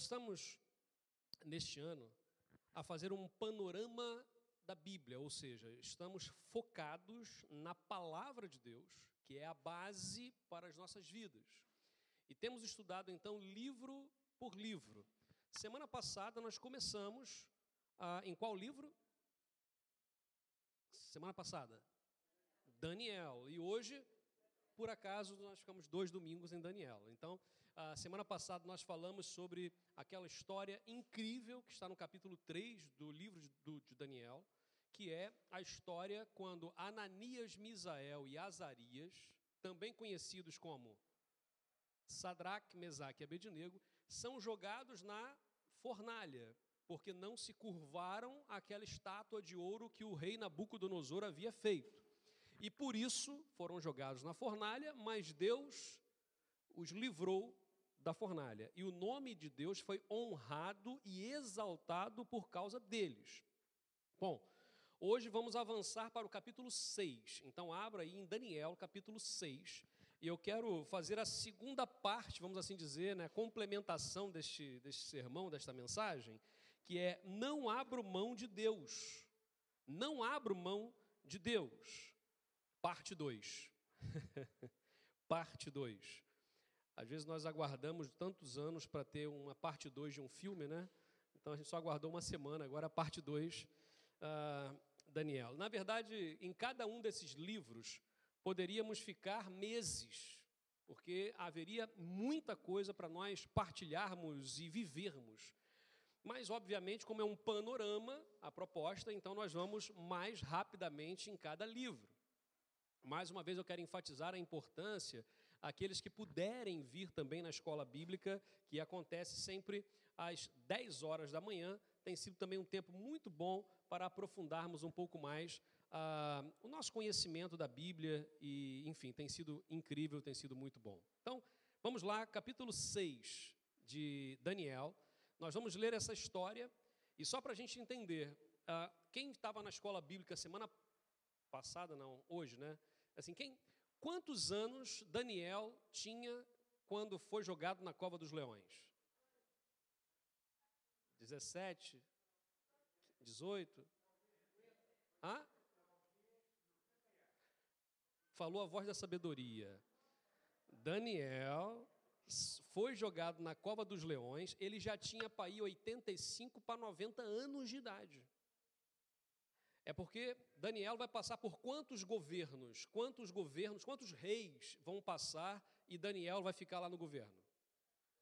Nós estamos, neste ano, a fazer um panorama da Bíblia, ou seja, estamos focados na palavra de Deus, que é a base para as nossas vidas. E temos estudado, então, livro por livro. Semana passada nós começamos ah, em qual livro? Semana passada? Daniel. E hoje por acaso, nós ficamos dois domingos em Daniel. Então, a semana passada nós falamos sobre aquela história incrível que está no capítulo 3 do livro de Daniel, que é a história quando Ananias, Misael e Azarias, também conhecidos como Sadraque, Mesaque e Abednego, são jogados na fornalha, porque não se curvaram àquela estátua de ouro que o rei Nabucodonosor havia feito. E por isso foram jogados na fornalha, mas Deus os livrou da fornalha. E o nome de Deus foi honrado e exaltado por causa deles. Bom, hoje vamos avançar para o capítulo 6. Então, abra aí em Daniel, capítulo 6. E eu quero fazer a segunda parte, vamos assim dizer, né, complementação deste, deste sermão, desta mensagem, que é: não abro mão de Deus. Não abro mão de Deus. Parte 2. parte 2. Às vezes nós aguardamos tantos anos para ter uma parte 2 de um filme, né? Então a gente só aguardou uma semana, agora a parte 2, uh, ah, Daniel. Na verdade, em cada um desses livros, poderíamos ficar meses, porque haveria muita coisa para nós partilharmos e vivermos. Mas, obviamente, como é um panorama a proposta, então nós vamos mais rapidamente em cada livro. Mais uma vez eu quero enfatizar a importância aqueles que puderem vir também na escola bíblica, que acontece sempre às 10 horas da manhã. Tem sido também um tempo muito bom para aprofundarmos um pouco mais ah, o nosso conhecimento da Bíblia e, enfim, tem sido incrível, tem sido muito bom. Então, vamos lá, capítulo 6 de Daniel. Nós vamos ler essa história e só para a gente entender, ah, quem estava na escola bíblica semana passada, não, hoje, né? Assim, quem, quantos anos Daniel tinha quando foi jogado na cova dos leões? 17? 18? Hã? Falou a voz da sabedoria. Daniel foi jogado na cova dos leões, ele já tinha para ir 85 para 90 anos de idade. É porque Daniel vai passar por quantos governos, quantos governos, quantos reis vão passar e Daniel vai ficar lá no governo?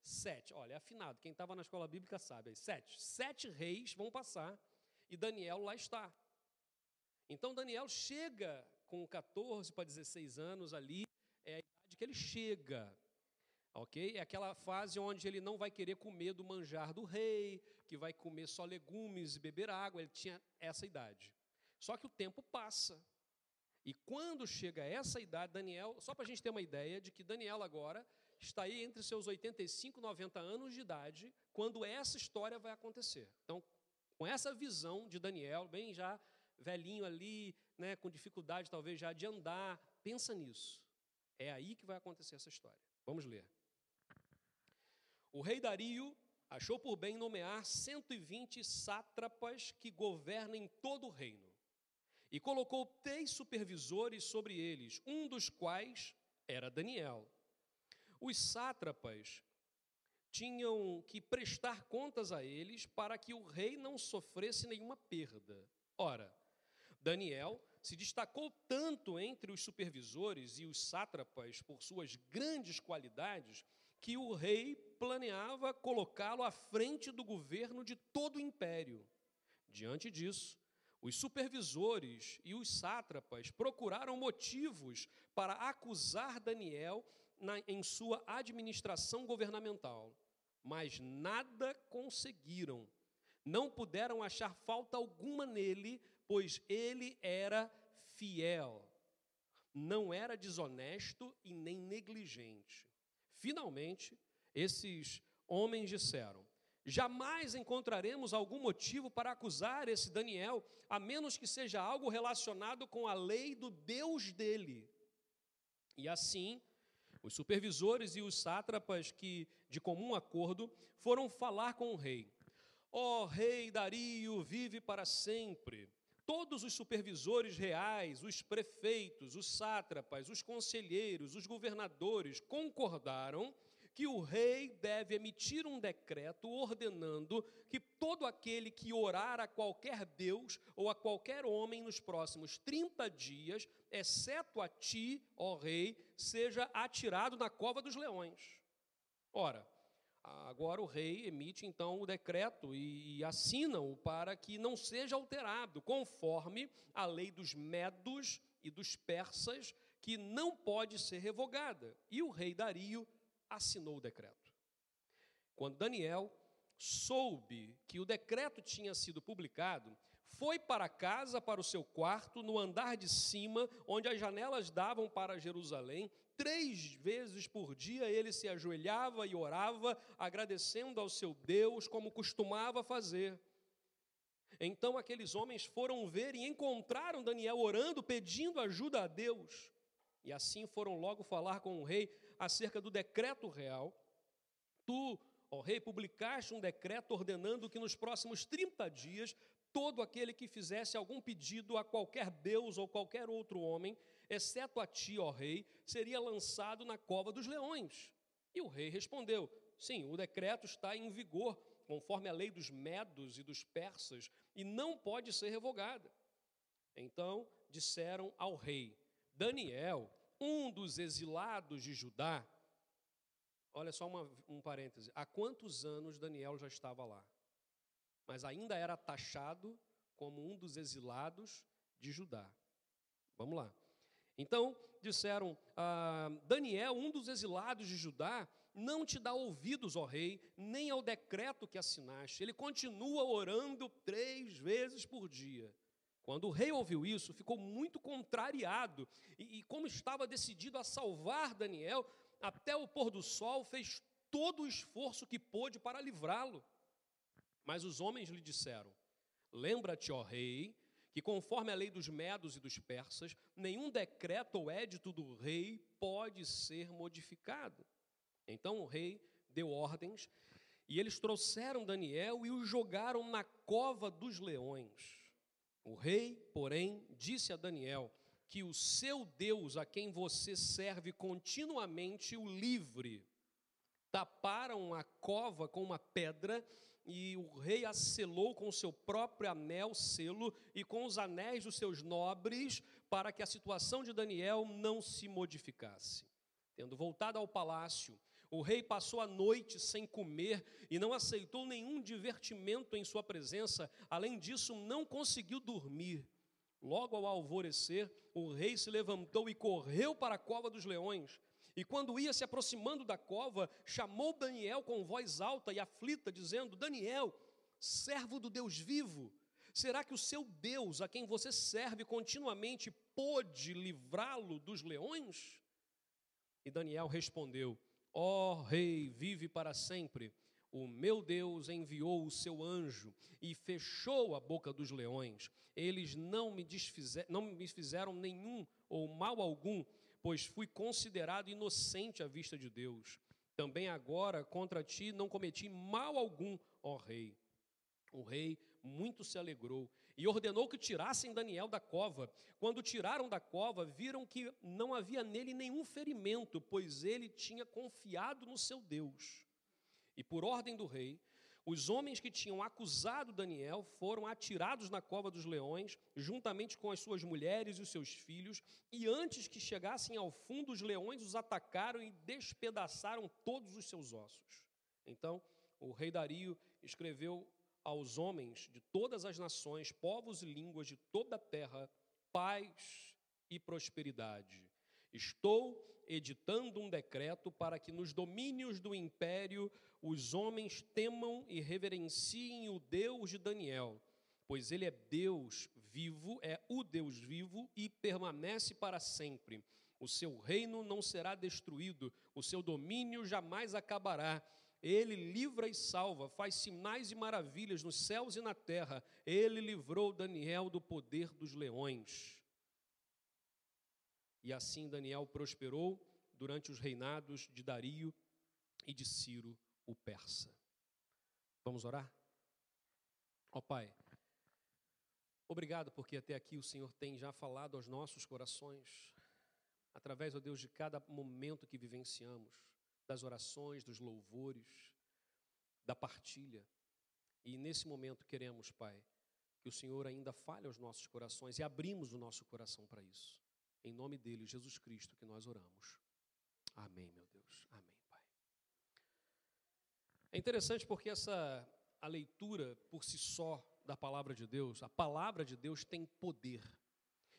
Sete. Olha, é afinado, quem estava na escola bíblica sabe. Sete. Sete reis vão passar e Daniel lá está. Então Daniel chega com 14 para 16 anos ali, é a idade que ele chega. Ok? É aquela fase onde ele não vai querer comer do manjar do rei, que vai comer só legumes e beber água. Ele tinha essa idade. Só que o tempo passa. E quando chega essa idade, Daniel, só para a gente ter uma ideia de que Daniel agora está aí entre seus 85 e 90 anos de idade, quando essa história vai acontecer. Então, com essa visão de Daniel, bem já velhinho ali, né, com dificuldade talvez já de andar, pensa nisso. É aí que vai acontecer essa história. Vamos ler. O rei Dario achou por bem nomear 120 sátrapas que governem todo o reino e colocou três supervisores sobre eles, um dos quais era Daniel. Os sátrapas tinham que prestar contas a eles para que o rei não sofresse nenhuma perda. Ora, Daniel se destacou tanto entre os supervisores e os sátrapas por suas grandes qualidades que o rei planeava colocá-lo à frente do governo de todo o império. Diante disso, os supervisores e os sátrapas procuraram motivos para acusar Daniel na, em sua administração governamental, mas nada conseguiram. Não puderam achar falta alguma nele, pois ele era fiel, não era desonesto e nem negligente. Finalmente, esses homens disseram: Jamais encontraremos algum motivo para acusar esse Daniel, a menos que seja algo relacionado com a lei do Deus dele. E assim, Os supervisores e os sátrapas que, de comum acordo, foram falar com o rei. Ó oh, rei Dario, vive para sempre. Todos os supervisores reais, os prefeitos, os sátrapas, os conselheiros, os governadores concordaram que o rei deve emitir um decreto ordenando que todo aquele que orar a qualquer Deus ou a qualquer homem nos próximos 30 dias, exceto a ti, ó rei, seja atirado na cova dos leões. Ora, agora o rei emite então o decreto e, assina-o para que não seja alterado, conforme a lei dos medos e dos persas, que não pode ser revogada. E o rei Dario assinou o decreto. Quando Daniel soube que o decreto tinha sido publicado, foi para casa, para o seu quarto, no andar de cima, onde as janelas davam para Jerusalém. Três vezes por dia ele se ajoelhava e orava, agradecendo ao seu Deus, como costumava fazer. Então aqueles homens foram ver e encontraram Daniel orando, pedindo ajuda a Deus. E assim foram logo falar com o rei acerca do decreto real. Tu, ó rei, publicaste um decreto ordenando que nos próximos 30 dias todo aquele que fizesse algum pedido a qualquer deus ou qualquer outro homem, exceto a ti, ó rei, seria lançado na cova dos leões. E o rei respondeu: Sim, o decreto está em vigor, conforme a lei dos medos e dos persas, e não pode ser revogada. Então disseram ao rei: Daniel, um dos exilados de Judá, olha só uma, um parêntese, há quantos anos Daniel já estava lá? Mas ainda era taxado como um dos exilados de Judá. Vamos lá. Então, disseram: ah, Daniel, um dos exilados de Judá, não te dá ouvidos, ó rei, nem ao decreto que assinaste. Ele continua orando três vezes por dia. Quando o rei ouviu isso, ficou muito contrariado, e, e, como estava decidido a salvar Daniel, até o pôr do sol fez todo o esforço que pôde para livrá-lo. Mas os homens lhe disseram: Lembra-te, ó rei, que conforme a lei dos medos e dos persas, nenhum decreto ou édito do rei pode ser modificado. Então o rei deu ordens, e eles trouxeram Daniel e o jogaram na cova dos leões. O rei, porém, disse a Daniel que o seu Deus, a quem você serve continuamente, o livre. Taparam a cova com uma pedra e o rei a selou com seu próprio anel, selo, e com os anéis dos seus nobres, para que a situação de Daniel não se modificasse. Tendo voltado ao palácio, o rei passou a noite sem comer e não aceitou nenhum divertimento em sua presença, além disso, não conseguiu dormir. Logo ao alvorecer, o rei se levantou e correu para a cova dos leões. E quando ia se aproximando da cova, chamou Daniel com voz alta e aflita, dizendo: Daniel, servo do Deus vivo, será que o seu Deus, a quem você serve continuamente, pôde livrá-lo dos leões? E Daniel respondeu: Ó oh, rei, vive para sempre. O meu Deus enviou o seu anjo e fechou a boca dos leões. Eles não me, desfizer, não me fizeram nenhum ou mal algum, pois fui considerado inocente à vista de Deus. Também agora contra ti não cometi mal algum, ó rei. O rei muito se alegrou e ordenou que tirassem Daniel da cova. Quando tiraram da cova, viram que não havia nele nenhum ferimento, pois ele tinha confiado no seu Deus. E por ordem do rei, os homens que tinham acusado Daniel foram atirados na cova dos leões, juntamente com as suas mulheres e os seus filhos, e antes que chegassem ao fundo, os leões os atacaram e despedaçaram todos os seus ossos. Então, o rei Dario escreveu aos homens de todas as nações, povos e línguas de toda a terra paz e prosperidade. Estou editando um decreto para que nos domínios do império os homens temam e reverenciem o Deus de Daniel, pois ele é Deus vivo, é o Deus vivo e permanece para sempre. O seu reino não será destruído, o seu domínio jamais acabará ele livra e salva, faz sinais e maravilhas nos céus e na terra. Ele livrou Daniel do poder dos leões. E assim Daniel prosperou durante os reinados de Dario e de Ciro, o persa. Vamos orar? Ó Pai, obrigado porque até aqui o Senhor tem já falado aos nossos corações, através, ó Deus, de cada momento que vivenciamos, das orações, dos louvores, da partilha. E nesse momento queremos, Pai, que o Senhor ainda fale aos nossos corações e abrimos o nosso coração para isso. Em nome dele, Jesus Cristo, que nós oramos. Amém, meu Deus. Amém, Pai. É interessante porque essa a leitura por si só da palavra de Deus, a palavra de Deus tem poder.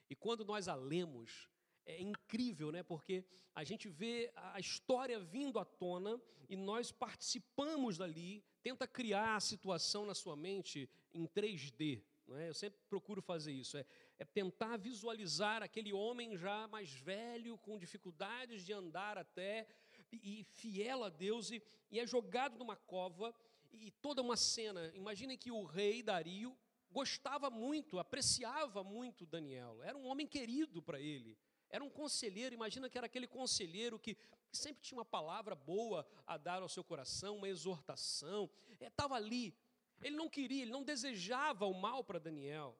E quando nós a lemos, é incrível, né? Porque a gente vê a história vindo à tona e nós participamos dali, tenta criar a situação na sua mente em 3D. Não é? Eu sempre procuro fazer isso, é, é tentar visualizar aquele homem já mais velho, com dificuldades de andar até, e, e fiel a Deus, e, e é jogado numa cova, e toda uma cena. Imaginem que o rei Dario gostava muito, apreciava muito Daniel, era um homem querido para ele. Era um conselheiro, imagina que era aquele conselheiro que, sempre tinha uma palavra boa a dar ao seu coração, uma exortação. Estava é, ali. Ele não queria, ele não desejava o mal para Daniel.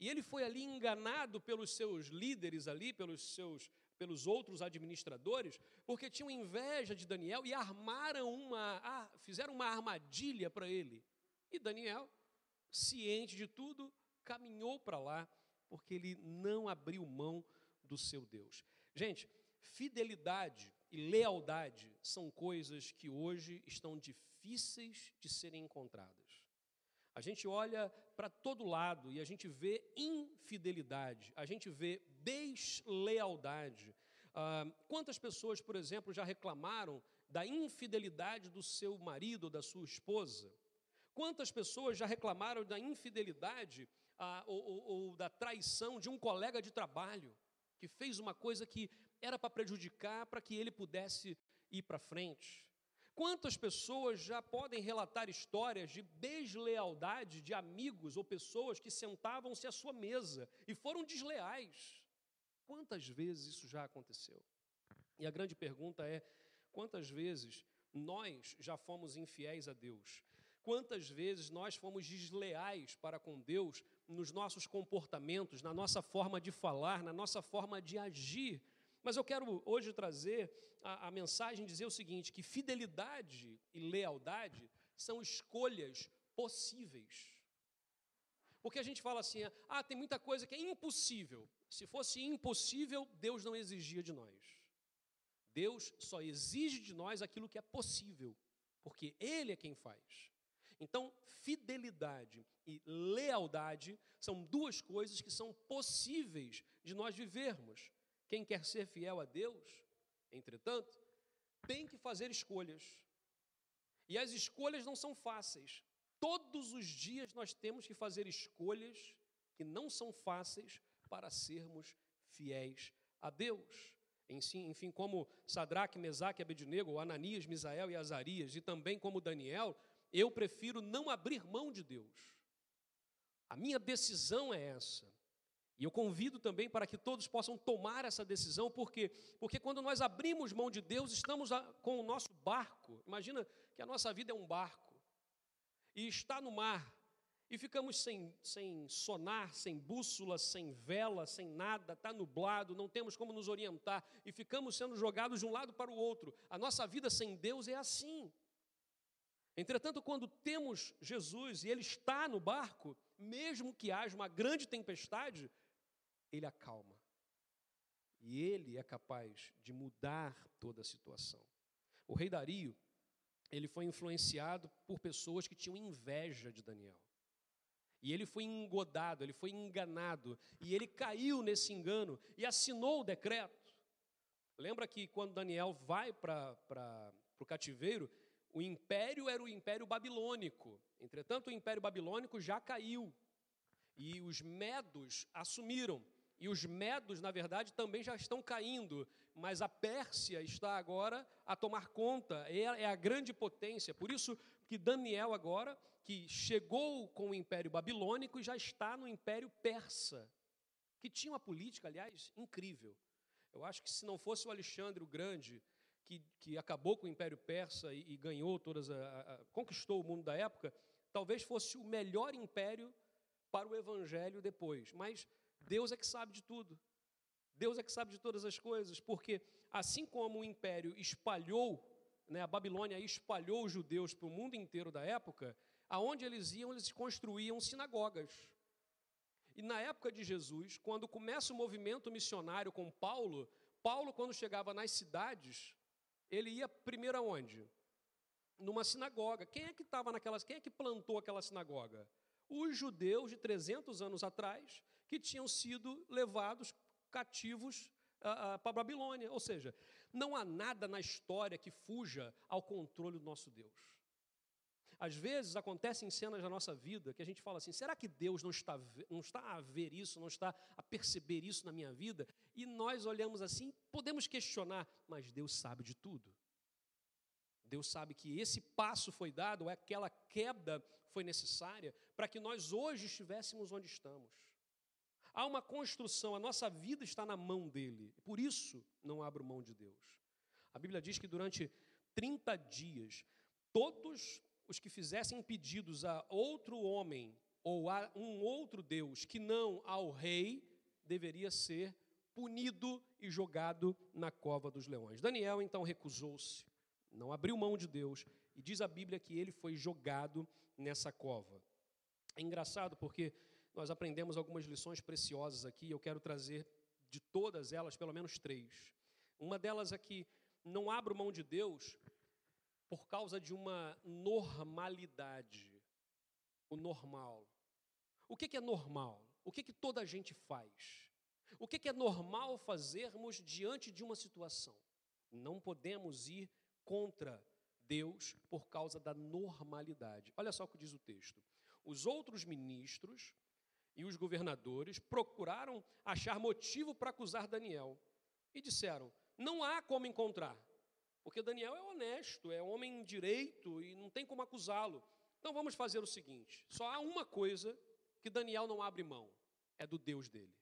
E ele foi ali enganado pelos seus líderes ali, pelos seus pelos outros administradores, porque tinham inveja de Daniel e armaram uma, ah, fizeram uma armadilha para ele. E Daniel, ciente de tudo, caminhou para lá, porque ele não abriu mão do seu Deus. Gente, fidelidade e lealdade são coisas que hoje estão difíceis de serem encontradas. A gente olha para todo lado e a gente vê infidelidade, a gente vê deslealdade. Ah, quantas pessoas, por exemplo, já reclamaram da infidelidade do seu marido ou da sua esposa? Quantas pessoas já reclamaram da infidelidade ah, ou, ou, ou da traição de um colega de trabalho que fez uma coisa que era para prejudicar, para que ele pudesse ir para frente? Quantas pessoas já podem relatar histórias de deslealdade de amigos ou pessoas que sentavam-se à sua mesa e foram desleais? Quantas vezes isso já aconteceu? E a grande pergunta é: quantas vezes nós já fomos infiéis a Deus? Quantas vezes nós fomos desleais para com Deus nos nossos comportamentos, na nossa forma de falar, na nossa forma de agir? Mas eu quero hoje trazer a, a mensagem dizer o seguinte: que fidelidade e lealdade são escolhas possíveis. Porque a gente fala assim, ah, tem muita coisa que é impossível. Se fosse impossível, Deus não exigia de nós. Deus só exige de nós aquilo que é possível, porque Ele é quem faz. Então, fidelidade e lealdade são duas coisas que são possíveis de nós vivermos. Quem quer ser fiel a Deus, entretanto, tem que fazer escolhas. E as escolhas não são fáceis. Todos os dias nós temos que fazer escolhas que não são fáceis para sermos fiéis a Deus. Enfim, como Sadraque, Mesaque Abednego, Ananias, Misael e Azarias, e também como Daniel, eu prefiro não abrir mão de Deus. A minha decisão é essa. E eu convido também para que todos possam tomar essa decisão, porque porque quando nós abrimos mão de Deus, estamos com o nosso barco. Imagina que a nossa vida é um barco e está no mar e ficamos sem, sem sonar, sem bússola, sem vela, sem nada, está nublado, não temos como nos orientar e ficamos sendo jogados de um lado para o outro. A nossa vida sem Deus é assim. Entretanto, quando temos Jesus e Ele está no barco, mesmo que haja uma grande tempestade, ele acalma. E ele é capaz de mudar toda a situação. O rei Dario, ele foi influenciado por pessoas que tinham inveja de Daniel. E ele foi engodado, ele foi enganado, e ele caiu nesse engano e assinou o decreto. Lembra que quando Daniel vai para o cativeiro, o império era o império babilônico. Entretanto, o império babilônico já caiu. E os medos assumiram. E os medos, na verdade, também já estão caindo, mas a Pérsia está agora a tomar conta, é, a grande potência. Por isso que Daniel agora, que chegou com o Império Babilônico já está no Império Persa, que tinha uma política, aliás, incrível. Eu acho que se não fosse o Alexandre o Grande, que, que acabou com o Império Persa e, e ganhou todas, a, a, conquistou o mundo da época, talvez fosse o melhor império para o Evangelho depois. Mas Deus é que sabe de tudo. Deus é que sabe de todas as coisas, porque assim como o império espalhou, né, a Babilônia espalhou os judeus para o mundo inteiro da época, aonde eles iam, eles construíam sinagogas. E na época de Jesus, quando começa o movimento missionário com Paulo, Paulo, quando chegava nas cidades, ele ia primeiro aonde? Numa sinagoga. Quem é que estava naquelas? Quem é que plantou aquela sinagoga? Os judeus de 300 anos atrás, que tinham sido levados cativos uh, uh, para a Babilônia. Ou seja, não há nada na história que fuja ao controle do nosso Deus. Às vezes acontecem cenas na nossa vida que a gente fala assim: será que Deus não está, não está a ver isso, não está a perceber isso na minha vida? E nós olhamos assim, podemos questionar, mas Deus sabe de tudo. Deus sabe que esse passo foi dado, aquela queda foi necessária, para que nós hoje estivéssemos onde estamos. Há uma construção, a nossa vida está na mão dele, por isso não abro mão de Deus. A Bíblia diz que durante 30 dias, todos os que fizessem pedidos a outro homem ou a um outro Deus que não ao rei, deveria ser punido e jogado na cova dos leões. Daniel então recusou-se, não abriu mão de Deus, e diz a Bíblia que ele foi jogado nessa cova. É engraçado porque nós aprendemos algumas lições preciosas aqui, eu quero trazer de todas elas pelo menos três. Uma delas é que não abro mão de Deus por causa de uma normalidade. O normal. O que é normal? O que toda a gente faz? O que é normal fazermos diante de uma situação? Não podemos ir contra Deus por causa da normalidade. Olha só o que diz o texto. Os outros ministros e os governadores procuraram achar motivo para acusar Daniel e disseram: Não há como encontrar. Porque Daniel é honesto, é homem direito e não tem como acusá-lo. Então vamos fazer o seguinte: só há uma coisa que Daniel não abre mão: é do Deus dele.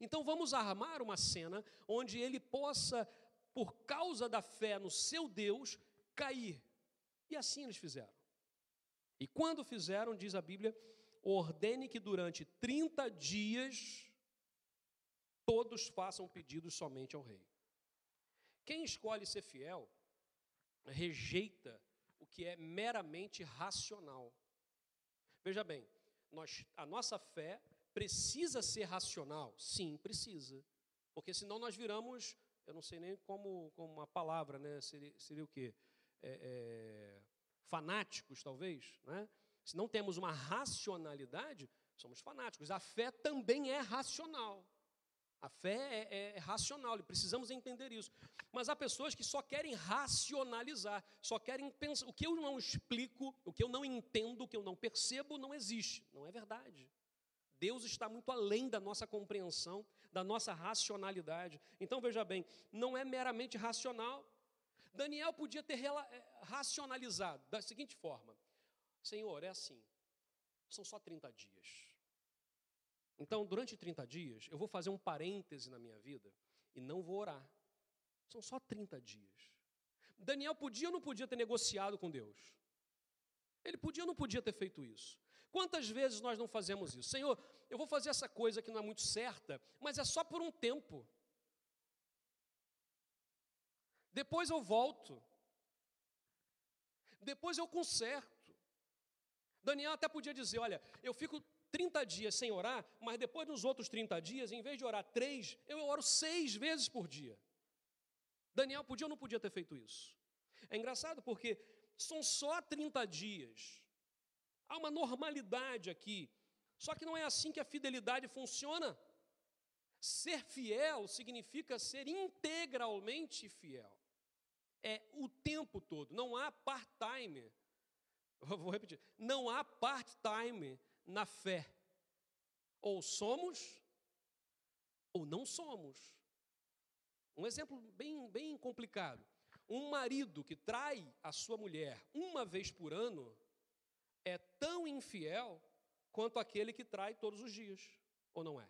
Então vamos armar uma cena onde ele possa, por causa da fé no seu Deus, cair. E assim eles fizeram. E quando fizeram, diz a Bíblia, ordene que durante 30 dias todos façam pedidos somente ao rei. Quem escolhe ser fiel rejeita o que é meramente racional. Veja bem, nós, a nossa fé precisa ser racional? Sim, precisa. Porque senão nós viramos, eu não sei nem como, como uma palavra, né? Seria, seria o quê? É, é, fanáticos, talvez. Né? Se não temos uma racionalidade, somos fanáticos. A fé também é racional. A fé é, é, é racional, e precisamos entender isso. Mas há pessoas que só querem racionalizar, só querem pensar. O que eu não explico, o que eu não entendo, o que eu não percebo, não existe. Não é verdade. Deus está muito além da nossa compreensão, da nossa racionalidade. Então veja bem, não é meramente racional. Daniel podia ter é, racionalizado da seguinte forma: Senhor, é assim, são só 30 dias. Então, durante 30 dias, eu vou fazer um parêntese na minha vida e não vou orar. São só 30 dias. Daniel podia ou não podia ter negociado com Deus? Ele podia ou não podia ter feito isso? Quantas vezes nós não fazemos isso? Senhor, eu vou fazer essa coisa que não é muito certa, mas é só por um tempo. Depois eu volto. Depois eu conserto. Daniel até podia dizer: Olha, eu fico 30 dias sem orar, mas depois dos outros 30 dias, em vez de orar três, eu oro seis vezes por dia. Daniel podia ou não podia ter feito isso? É engraçado porque são só 30 dias. Há uma normalidade aqui. Só que não é assim que a fidelidade funciona. Ser fiel significa ser integralmente fiel. É o tempo todo, não há part-time. Vou repetir: não há part-time na fé. Ou somos, ou não somos. Um exemplo bem, bem complicado. Um marido que trai a sua mulher uma vez por ano é tão infiel quanto aquele que trai todos os dias, ou não é?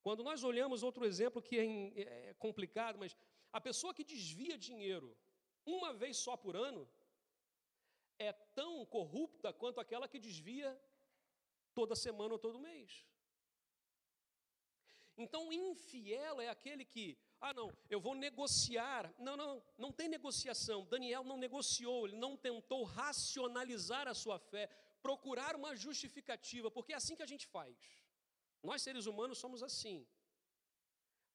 Quando nós olhamos outro exemplo que é, é complicado, mas a pessoa que desvia dinheiro uma vez só por ano é tão corrupta quanto aquela que desvia toda semana ou todo mês. Então, infiel é aquele que, ah, não, eu vou negociar. Não, não, não tem negociação. Daniel não negociou, ele não tentou racionalizar a sua fé, procurar uma justificativa, porque é assim que a gente faz. Nós, seres humanos, somos assim.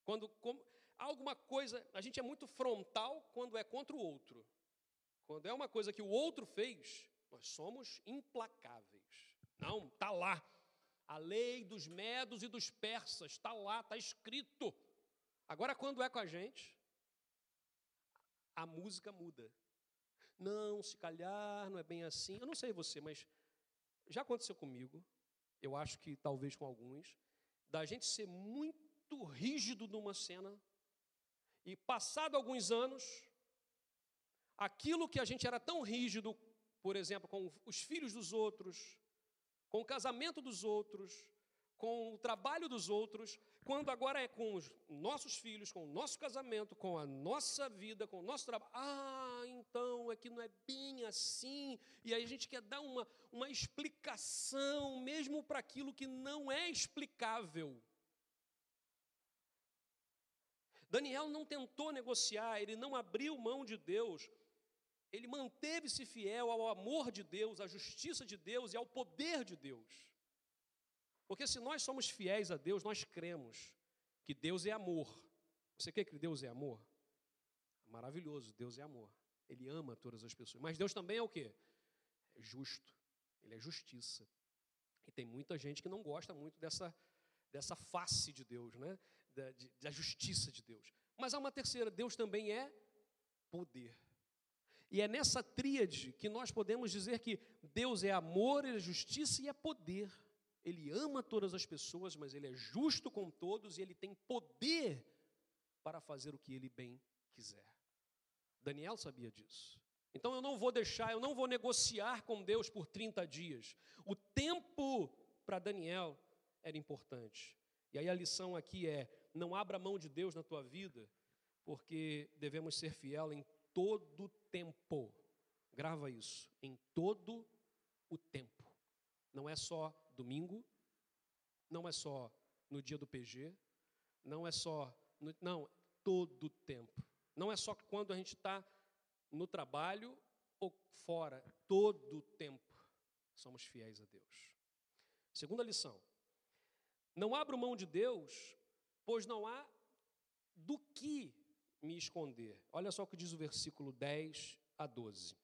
Quando como, alguma coisa, a gente é muito frontal quando é contra o outro. Quando é uma coisa que o outro fez, nós somos implacáveis. Não, está lá. A lei dos medos e dos persas está lá, está escrito. Agora, quando é com a gente, a música muda. Não, se calhar, não é bem assim. Eu não sei você, mas já aconteceu comigo, eu acho que talvez com alguns, da gente ser muito rígido numa cena e passado alguns anos, aquilo que a gente era tão rígido, por exemplo, com os filhos dos outros, com o casamento dos outros, com o trabalho dos outros, quando agora é com os nossos filhos, com o nosso casamento, com a nossa vida, com o nosso trabalho. Ah, então é que não é bem assim. E aí a gente quer dar uma, uma explicação, mesmo para aquilo que não é explicável. Daniel não tentou negociar, ele não abriu mão de Deus, ele manteve-se fiel ao amor de Deus, à justiça de Deus e ao poder de Deus. Porque se nós somos fiéis a Deus, nós cremos que Deus é amor. Você crê que Deus é amor? Maravilhoso, Deus é amor. Ele ama todas as pessoas. Mas Deus também é o quê? É justo. Ele é justiça. E tem muita gente que não gosta muito dessa, dessa face de Deus, né? Da, de, da justiça de Deus. Mas há uma terceira, Deus também é poder. E é nessa tríade que nós podemos dizer que Deus é amor, Ele é justiça e é poder. Ele ama todas as pessoas, mas Ele é justo com todos e Ele tem poder para fazer o que Ele bem quiser. Daniel sabia disso. Então eu não vou deixar, eu não vou negociar com Deus por 30 dias. O tempo para Daniel era importante. E aí a lição aqui é: não abra mão de Deus na tua vida, porque devemos ser fiel em todo tempo. Grava isso, em todo o tempo. Não é só domingo, não é só no dia do PG, não é só. No, não, todo o tempo. Não é só quando a gente está no trabalho ou fora, todo o tempo somos fiéis a Deus. Segunda lição: não abro mão de Deus, pois não há do que me esconder. Olha só o que diz o versículo 10 a 12.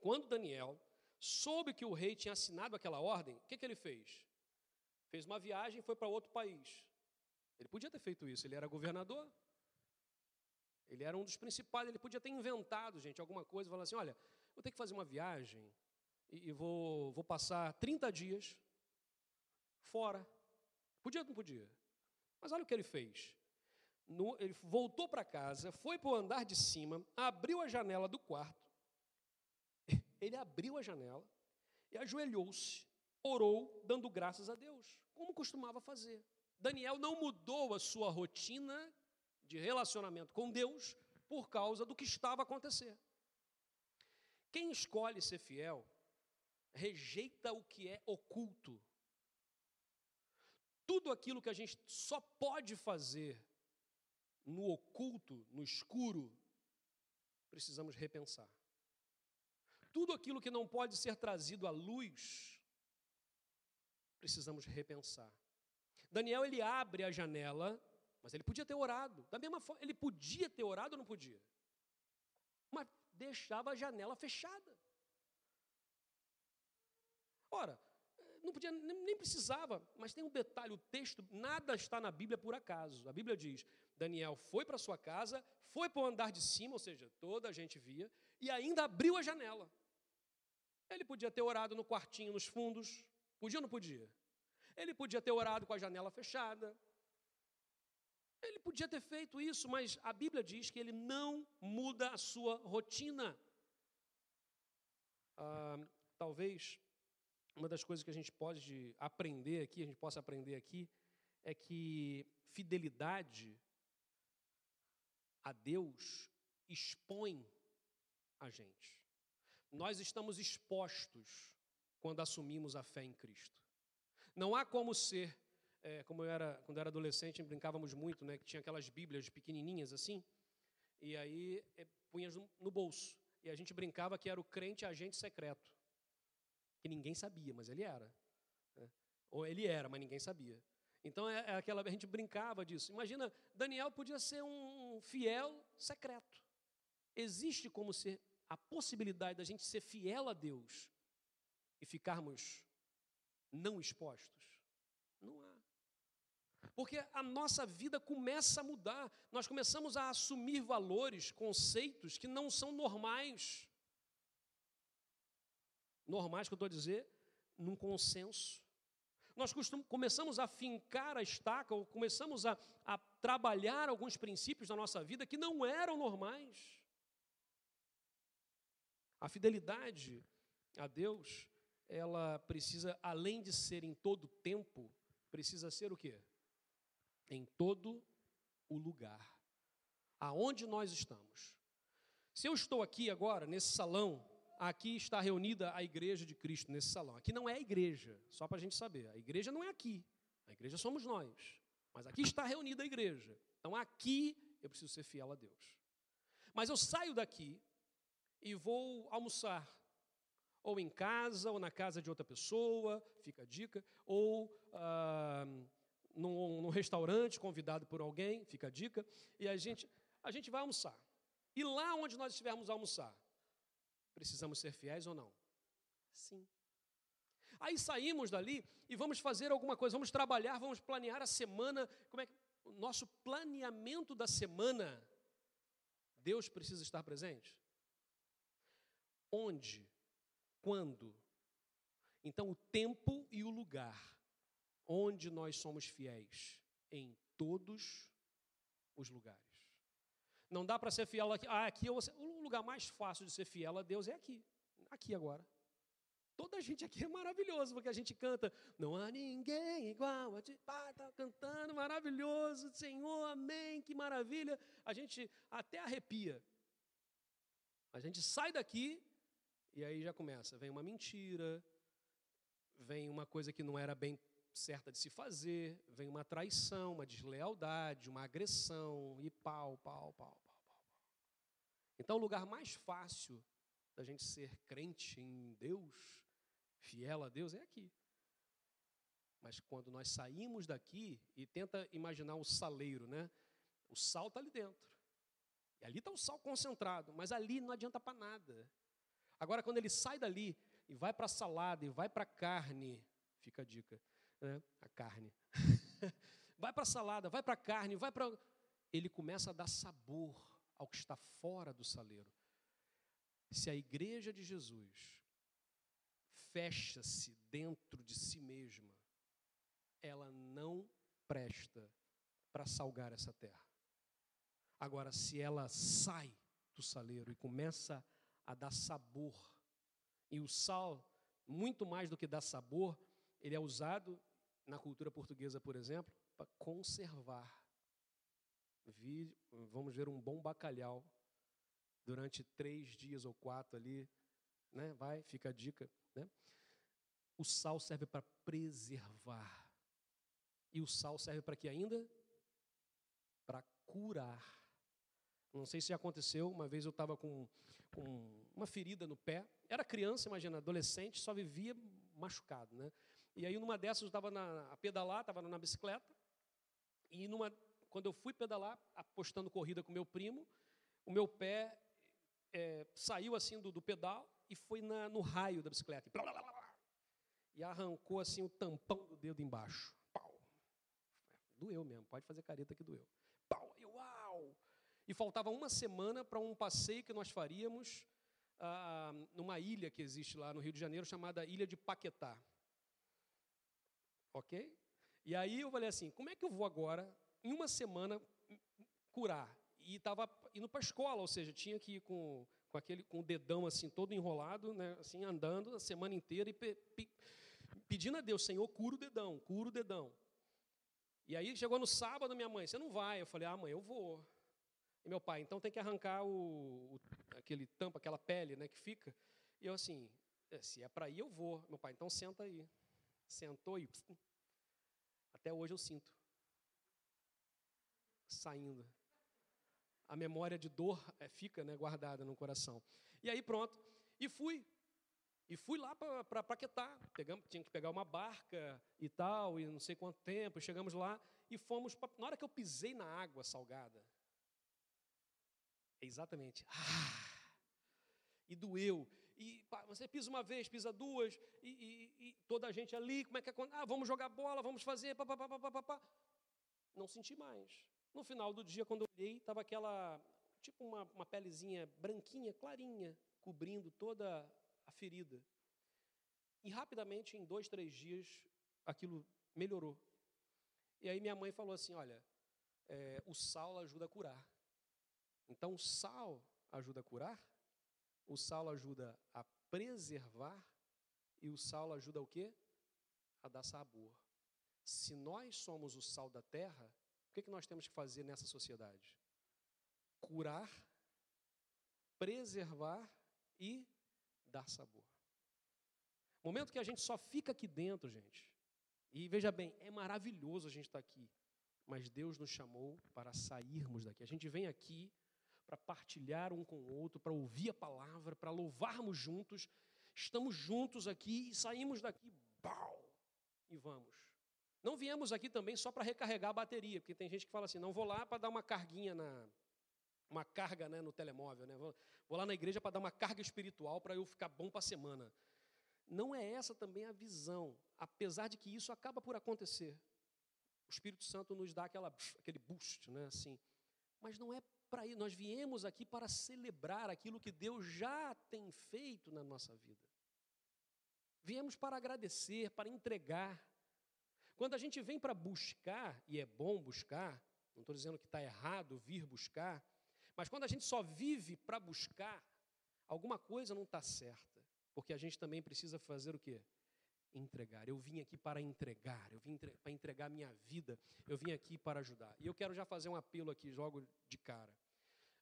Quando Daniel soube que o rei tinha assinado aquela ordem, o que, que ele fez? Fez uma viagem e foi para outro país. Ele podia ter feito isso, ele era governador. Ele era um dos principais, ele podia ter inventado, gente, alguma coisa, falar assim: olha, vou ter que fazer uma viagem e, e vou, vou passar 30 dias fora. Podia ou não podia? Mas olha o que ele fez no, ele voltou para casa, foi para o andar de cima, abriu a janela do quarto. Ele abriu a janela e ajoelhou-se, orou, dando graças a Deus, como costumava fazer. Daniel não mudou a sua rotina de relacionamento com Deus por causa do que estava a acontecer. Quem escolhe ser fiel rejeita o que é oculto. Tudo aquilo que a gente só pode fazer no oculto, no escuro, precisamos repensar. Tudo aquilo que não pode ser trazido à luz, precisamos repensar. Daniel ele abre a janela, mas ele podia ter orado. Da mesma forma, ele podia ter orado ou não podia? Mas deixava a janela fechada. Ora, não podia, nem precisava, mas tem um detalhe: o texto, nada está na Bíblia por acaso. A Bíblia diz: Daniel foi para sua casa, foi para o andar de cima, ou seja, toda a gente via, e ainda abriu a janela. Ele podia ter orado no quartinho, nos fundos, podia ou não podia? Ele podia ter orado com a janela fechada. Ele podia ter feito isso, mas a Bíblia diz que ele não muda a sua rotina. Ah, talvez uma das coisas que a gente pode aprender aqui, a gente possa aprender aqui, é que fidelidade a Deus expõe a gente. Nós estamos expostos quando assumimos a fé em Cristo. Não há como ser, é, como eu era quando eu era adolescente, brincávamos muito, né, que tinha aquelas Bíblias pequenininhas assim, e aí é, punhas no, bolso. E a gente brincava que era o crente agente secreto, que ninguém sabia, mas ele era. Né? Ou ele era, mas ninguém sabia. Então é, é, aquela a gente brincava disso. Imagina, Daniel podia ser um fiel secreto. Existe como ser a possibilidade da gente ser fiel a Deus e ficarmos não expostos? Não há. Porque a nossa vida começa a mudar. Nós começamos a assumir valores, conceitos que não são normais. Normais que eu estou a dizer, num consenso. Nós costum, começamos a fincar a estaca, ou começamos a, a trabalhar alguns princípios da nossa vida que não eram normais. A fidelidade a Deus, ela precisa, além de ser em todo tempo, precisa ser o quê? Em todo o lugar. Aonde nós estamos. Se eu estou aqui agora, nesse salão, aqui está reunida a igreja de Cristo nesse salão. Aqui não é a igreja, só para a gente saber. A igreja não é aqui. A igreja somos nós. Mas aqui está reunida a igreja. Então aqui eu preciso ser fiel a Deus. Mas eu saio daqui e vou almoçar. Ou em casa, ou na casa de outra pessoa, fica a dica. Ou ah, num, num restaurante convidado por alguém, fica a dica. E a gente, a gente vai almoçar. E lá onde nós estivermos a almoçar, Precisamos ser fiéis ou não? Sim. Aí saímos dali e vamos fazer alguma coisa, vamos trabalhar, vamos planear a semana. Como é que o nosso planeamento da semana Deus precisa estar presente? Onde? Quando? Então, o tempo e o lugar onde nós somos fiéis em todos os lugares. Não dá para ser fiel aqui. Ah, aqui eu, o lugar mais fácil de ser fiel a Deus é aqui. Aqui agora. Toda a gente aqui é maravilhoso, porque a gente canta, não há ninguém igual a ti. Ah, está cantando, maravilhoso, Senhor, amém, que maravilha. A gente até arrepia. A gente sai daqui e aí já começa. Vem uma mentira, vem uma coisa que não era bem certa de se fazer, vem uma traição, uma deslealdade, uma agressão, e pau, pau, pau. Então, o lugar mais fácil da gente ser crente em Deus, fiel a Deus, é aqui. Mas quando nós saímos daqui e tenta imaginar o saleiro, né? O sal está ali dentro. E ali está o sal concentrado, mas ali não adianta para nada. Agora, quando ele sai dali e vai para a salada e vai para a carne, fica a dica, né? A carne. vai para a salada, vai para a carne, vai para. Ele começa a dar sabor ao que está fora do saleiro. Se a igreja de Jesus fecha-se dentro de si mesma, ela não presta para salgar essa terra. Agora, se ela sai do saleiro e começa a dar sabor, e o sal, muito mais do que dar sabor, ele é usado na cultura portuguesa, por exemplo, para conservar vamos ver um bom bacalhau durante três dias ou quatro ali, né? Vai, fica a dica, né? O sal serve para preservar. E o sal serve para que ainda? Para curar. Não sei se aconteceu, uma vez eu estava com, com, uma ferida no pé. Era criança, imagina, adolescente, só vivia machucado, né? E aí, numa dessas, eu estava a pedalar, estava na bicicleta, e numa quando eu fui pedalar, apostando corrida com meu primo, o meu pé é, saiu assim do, do, pedal e foi na, no raio da bicicleta. E, blá, blá, blá, e arrancou assim o tampão do dedo embaixo. Pau. Doeu mesmo, pode fazer careta que doeu. Pau, e uau! E faltava uma semana para um passeio que nós faríamos ah, numa ilha que existe lá no Rio de Janeiro, chamada Ilha de Paquetá. Ok? E aí eu falei assim: como é que eu vou agora em uma semana, curar. E estava indo para a escola, ou seja, tinha que ir com, com, aquele, com o dedão assim, todo enrolado, né, assim, andando a semana inteira e pe, pe, pedindo a Deus, Senhor, cura o dedão, cura o dedão. E aí chegou no sábado, minha mãe, você não vai? Eu falei, ah, mãe, eu vou. E meu pai, então tem que arrancar o, o aquele tampa, aquela pele, né, que fica. E eu assim, é, se é para ir, eu vou. Meu pai, então senta aí. Sentou e até hoje eu sinto saindo. A memória de dor é, fica né, guardada no coração. E aí pronto. E fui. E fui lá para Paquetá. Pegamos, tinha que pegar uma barca e tal, e não sei quanto tempo. Chegamos lá e fomos. Pra, na hora que eu pisei na água salgada, exatamente. Ah, e doeu. E pá, você pisa uma vez, pisa duas, e, e, e, toda a gente ali, como é que é? Ah, vamos jogar bola, vamos fazer, pá, pá, pá, pá, pá, pá. Não senti mais. No final do dia, quando eu olhei, estava aquela, tipo uma, uma pelezinha branquinha, clarinha, cobrindo toda a ferida. E rapidamente, em dois, três dias, aquilo melhorou. E aí minha mãe falou assim: olha, é, o sal ajuda a curar. Então o sal ajuda a curar, o sal ajuda a preservar e o sal ajuda o quê? A dar sabor. Se nós somos o sal da terra, o que, que nós temos que fazer nessa sociedade? Curar, preservar e dar sabor. Momento que a gente só fica aqui dentro, gente. E veja bem, é maravilhoso a gente estar aqui. Mas Deus nos chamou para sairmos daqui. A gente vem aqui para partilhar um com o outro, para ouvir a palavra, para louvarmos juntos. Estamos juntos aqui e saímos daqui, bau, e vamos. Não viemos aqui também só para recarregar a bateria, porque tem gente que fala assim: não vou lá para dar uma carguinha na, uma carga né, no telemóvel, né? Vou, vou lá na igreja para dar uma carga espiritual para eu ficar bom para a semana. Não é essa também a visão, apesar de que isso acaba por acontecer. O Espírito Santo nos dá aquela, aquele boost, né, assim. Mas não é para ir, nós viemos aqui para celebrar aquilo que Deus já tem feito na nossa vida. Viemos para agradecer, para entregar. Quando a gente vem para buscar, e é bom buscar, não estou dizendo que está errado vir buscar, mas quando a gente só vive para buscar, alguma coisa não está certa. Porque a gente também precisa fazer o quê? Entregar. Eu vim aqui para entregar, eu vim para entregar minha vida, eu vim aqui para ajudar. E eu quero já fazer um apelo aqui, jogo de cara.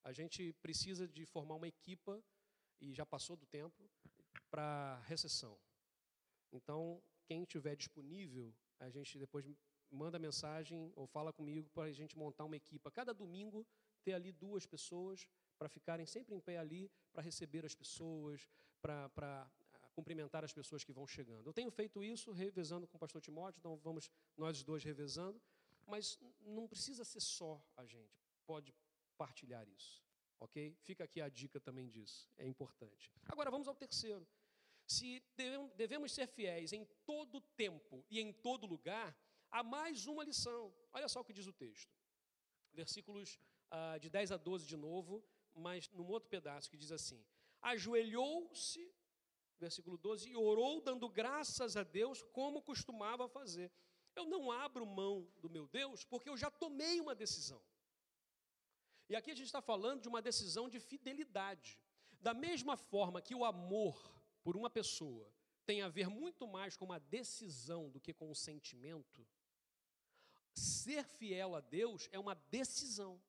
A gente precisa de formar uma equipa, e já passou do tempo, para recessão. Então, quem estiver disponível, a gente depois manda mensagem ou fala comigo para a gente montar uma equipa. Cada domingo ter ali duas pessoas para ficarem sempre em pé ali, para receber as pessoas, para, cumprimentar as pessoas que vão chegando. Eu tenho feito isso revezando com o pastor Timóteo, então vamos nós dois revezando, mas não precisa ser só a gente, pode partilhar isso, ok? Fica aqui a dica também disso, é importante. Agora vamos ao terceiro. Se devemos ser fiéis em todo tempo e em todo lugar, há mais uma lição. Olha só o que diz o texto. Versículos uh, de 10 a 12 de novo, mas num outro pedaço que diz assim: Ajoelhou-se, versículo 12, e orou dando graças a Deus, como costumava fazer. Eu não abro mão do meu Deus, porque eu já tomei uma decisão. E aqui a gente está falando de uma decisão de fidelidade. Da mesma forma que o amor por uma pessoa tem a ver muito mais com uma decisão do que com um sentimento, ser fiel a Deus é uma decisão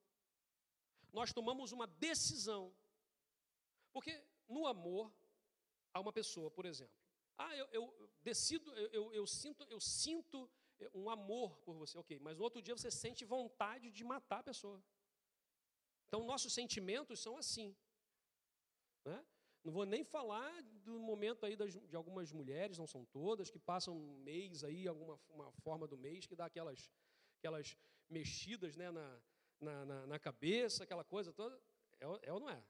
nós tomamos uma decisão. Porque no amor, a uma pessoa, por exemplo, ah, eu, eu decido, eu, eu, eu, sinto, eu sinto um amor por você, ok, mas no outro dia você sente vontade de matar a pessoa. Então, nossos sentimentos são assim. Né? Não vou nem falar do momento aí das, de algumas mulheres, não são todas, que passam um mês aí, alguma uma forma do mês, que dá aquelas, aquelas mexidas né, na, na, na, na cabeça, aquela coisa toda. É, é ou não é?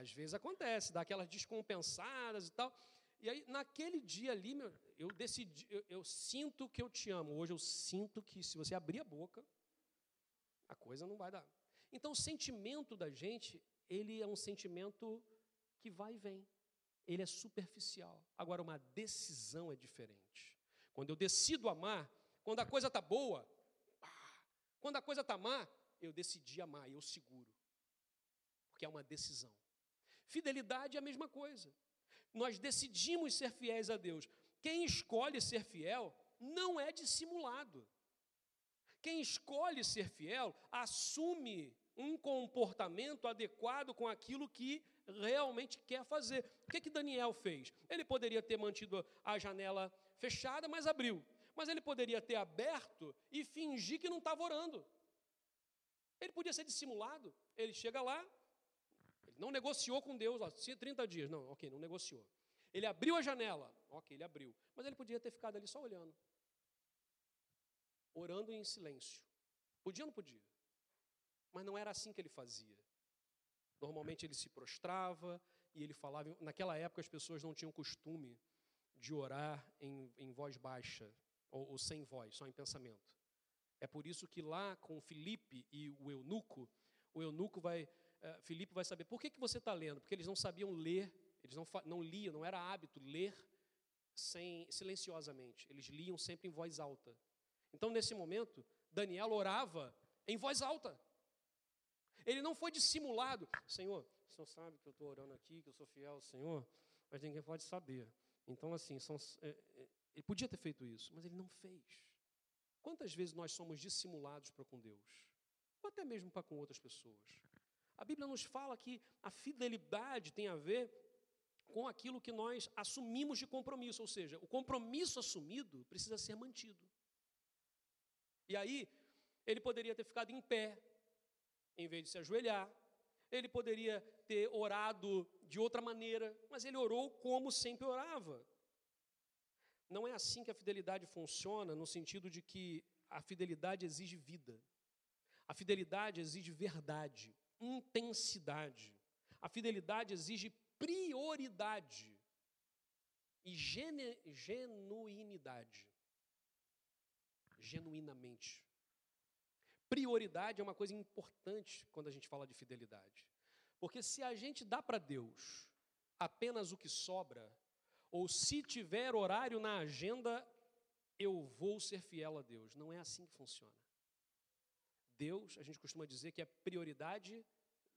Às vezes acontece, dá aquelas descompensadas e tal. E aí, naquele dia ali, meu, eu decidi, eu, eu, sinto que eu te amo. Hoje eu sinto que se você abrir a boca, a coisa não vai dar. Então, o sentimento da gente, ele é um sentimento que vai e vem. Ele é superficial. Agora, uma decisão é diferente. Quando eu decido amar, quando a coisa está boa, quando a coisa está má, eu decidi amar, eu seguro. Porque é uma decisão. Fidelidade é a mesma coisa. Nós decidimos ser fiéis a Deus. Quem escolhe ser fiel não é dissimulado. Quem escolhe ser fiel assume um comportamento adequado com aquilo que realmente quer fazer. O que, que Daniel fez? Ele poderia ter mantido a janela fechada, mas abriu. Mas ele poderia ter aberto e fingir que não estava orando. Ele podia ser dissimulado. Ele chega lá, não negociou com Deus, ó, 30 dias. Não, ok, não negociou. Ele abriu a janela. Ok, ele abriu. Mas ele podia ter ficado ali só olhando. Orando em silêncio. Podia ou não podia? Mas não era assim que ele fazia. Normalmente ele se prostrava e ele falava. Naquela época as pessoas não tinham costume de orar em, em voz baixa ou, ou sem voz, só em pensamento. É por isso que lá com Filipe e o eunuco, o eunuco vai, uh, Filipe vai saber por que, que você está lendo, porque eles não sabiam ler, eles não, não liam, não era hábito ler sem, silenciosamente, eles liam sempre em voz alta. Então, nesse momento, Daniel orava em voz alta. Ele não foi dissimulado. Senhor, o senhor sabe que eu estou orando aqui, que eu sou fiel ao Senhor, mas ninguém pode saber. Então, assim, são, é, é, ele podia ter feito isso, mas ele não fez. Quantas vezes nós somos dissimulados para com Deus? Ou até mesmo para com outras pessoas? A Bíblia nos fala que a fidelidade tem a ver com aquilo que nós assumimos de compromisso, ou seja, o compromisso assumido precisa ser mantido. E aí, ele poderia ter ficado em pé, em vez de se ajoelhar, ele poderia ter orado de outra maneira, mas ele orou como sempre orava. Não é assim que a fidelidade funciona, no sentido de que a fidelidade exige vida. A fidelidade exige verdade, intensidade. A fidelidade exige prioridade e gene, genuinidade. Genuinamente. Prioridade é uma coisa importante quando a gente fala de fidelidade. Porque se a gente dá para Deus apenas o que sobra, ou se tiver horário na agenda, eu vou ser fiel a Deus. Não é assim que funciona. Deus, a gente costuma dizer que é prioridade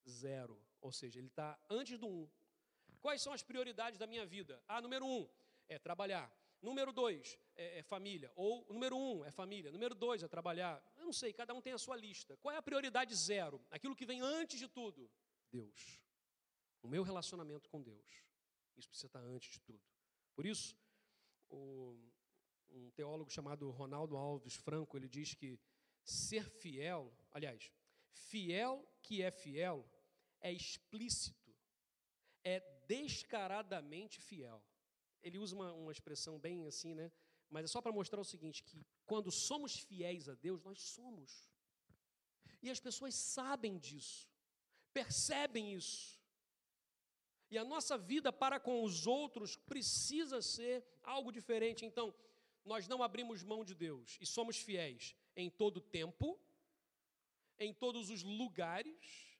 zero, ou seja, ele está antes do um. Quais são as prioridades da minha vida? Ah, número um é trabalhar. Número dois é, é família. Ou número um é família. Número dois é trabalhar. Eu não sei, cada um tem a sua lista. Qual é a prioridade zero? Aquilo que vem antes de tudo? Deus. O meu relacionamento com Deus. Isso precisa estar antes de tudo. Por isso, o, um teólogo chamado Ronaldo Alves Franco, ele diz que ser fiel, aliás, fiel que é fiel, é explícito, é descaradamente fiel. Ele usa uma, uma expressão bem assim, né? Mas é só para mostrar o seguinte: que quando somos fiéis a Deus, nós somos. E as pessoas sabem disso, percebem isso. E a nossa vida para com os outros precisa ser algo diferente. Então, nós não abrimos mão de Deus e somos fiéis em todo tempo, em todos os lugares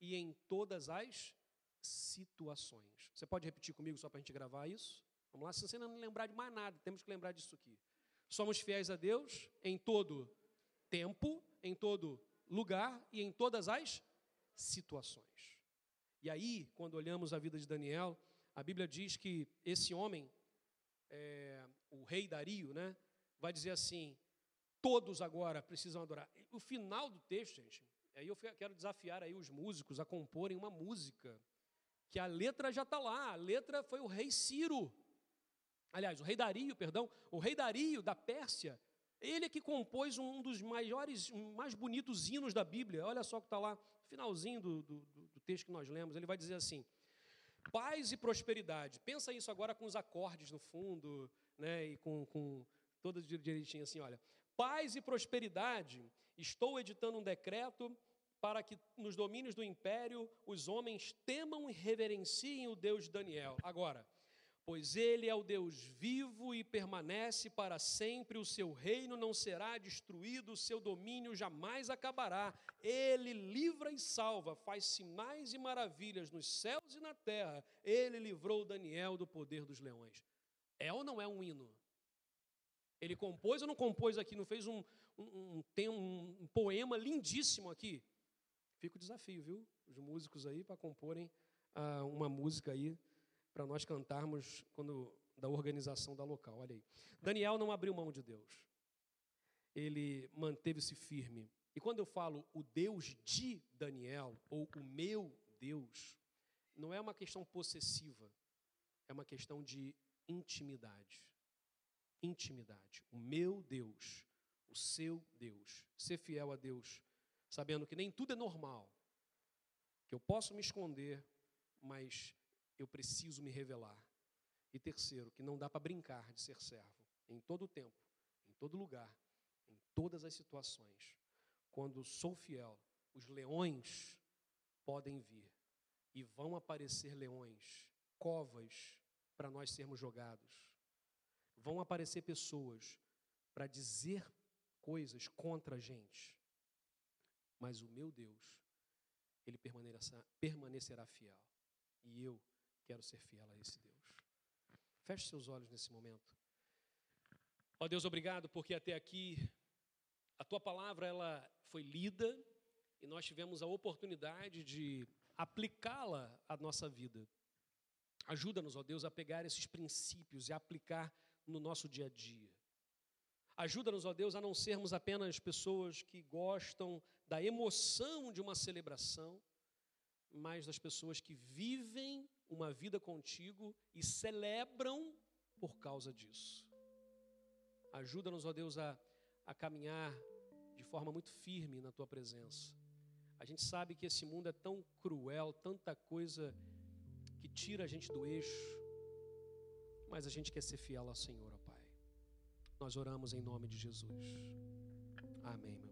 e em todas as situações. Você pode repetir comigo só para a gente gravar isso? Vamos lá, se você não lembrar de mais nada, temos que lembrar disso aqui. Somos fiéis a Deus em todo tempo, em todo lugar e em todas as situações. E aí, quando olhamos a vida de Daniel, a Bíblia diz que esse homem, é, o rei Dario, né, vai dizer assim: todos agora precisam adorar. O final do texto, gente, aí eu quero desafiar aí os músicos a comporem uma música que a letra já está lá. A letra foi o rei Ciro. Aliás, o rei Dario, perdão, o rei Dario da Pérsia, ele é que compôs um dos maiores, mais bonitos hinos da Bíblia. Olha só o que está lá, finalzinho do, do, do texto que nós lemos. Ele vai dizer assim: paz e prosperidade. Pensa isso agora com os acordes no fundo, né, e com, com todo direitinho assim, olha. Paz e prosperidade. Estou editando um decreto para que nos domínios do império os homens temam e reverenciem o Deus de Daniel. Agora, pois ele é o Deus vivo e permanece para sempre, o seu reino não será destruído, o seu domínio jamais acabará. Ele livra e salva, faz sinais e maravilhas nos céus e na terra. Ele livrou Daniel do poder dos leões. É ou não é um hino? Ele compôs ou não compôs aqui? Não fez um, um, um, um poema lindíssimo aqui? Fica o desafio, viu? Os músicos aí para comporem ah, uma música aí para nós cantarmos quando da organização da local. Olha aí. Daniel não abriu mão de Deus. ele manteve-se firme. E quando eu falo o Deus de Daniel, ou o meu Deus, não é uma questão possessiva, é uma questão de intimidade. Intimidade. O meu Deus, o seu Deus. Ser fiel a Deus, sabendo que nem tudo é normal, que eu posso me esconder, mas eu preciso me revelar. E terceiro, que não dá para brincar de ser servo em todo o tempo, em todo lugar, em todas as situações. Quando sou fiel, os leões podem vir e vão aparecer leões, covas para nós sermos jogados. Vão aparecer pessoas para dizer coisas contra a gente. Mas o meu Deus, ele permanecerá, permanecerá fiel. E eu quero ser fiel a esse Deus. Feche seus olhos nesse momento. Ó Deus, obrigado porque até aqui a tua palavra ela foi lida e nós tivemos a oportunidade de aplicá-la à nossa vida. Ajuda-nos, ó Deus, a pegar esses princípios e aplicar no nosso dia a dia. Ajuda-nos, ó Deus, a não sermos apenas pessoas que gostam da emoção de uma celebração, mas das pessoas que vivem uma vida contigo e celebram por causa disso. Ajuda-nos, ó Deus, a, a caminhar de forma muito firme na tua presença. A gente sabe que esse mundo é tão cruel, tanta coisa que tira a gente do eixo, mas a gente quer ser fiel ao Senhor, ó Pai. Nós oramos em nome de Jesus. Amém, meu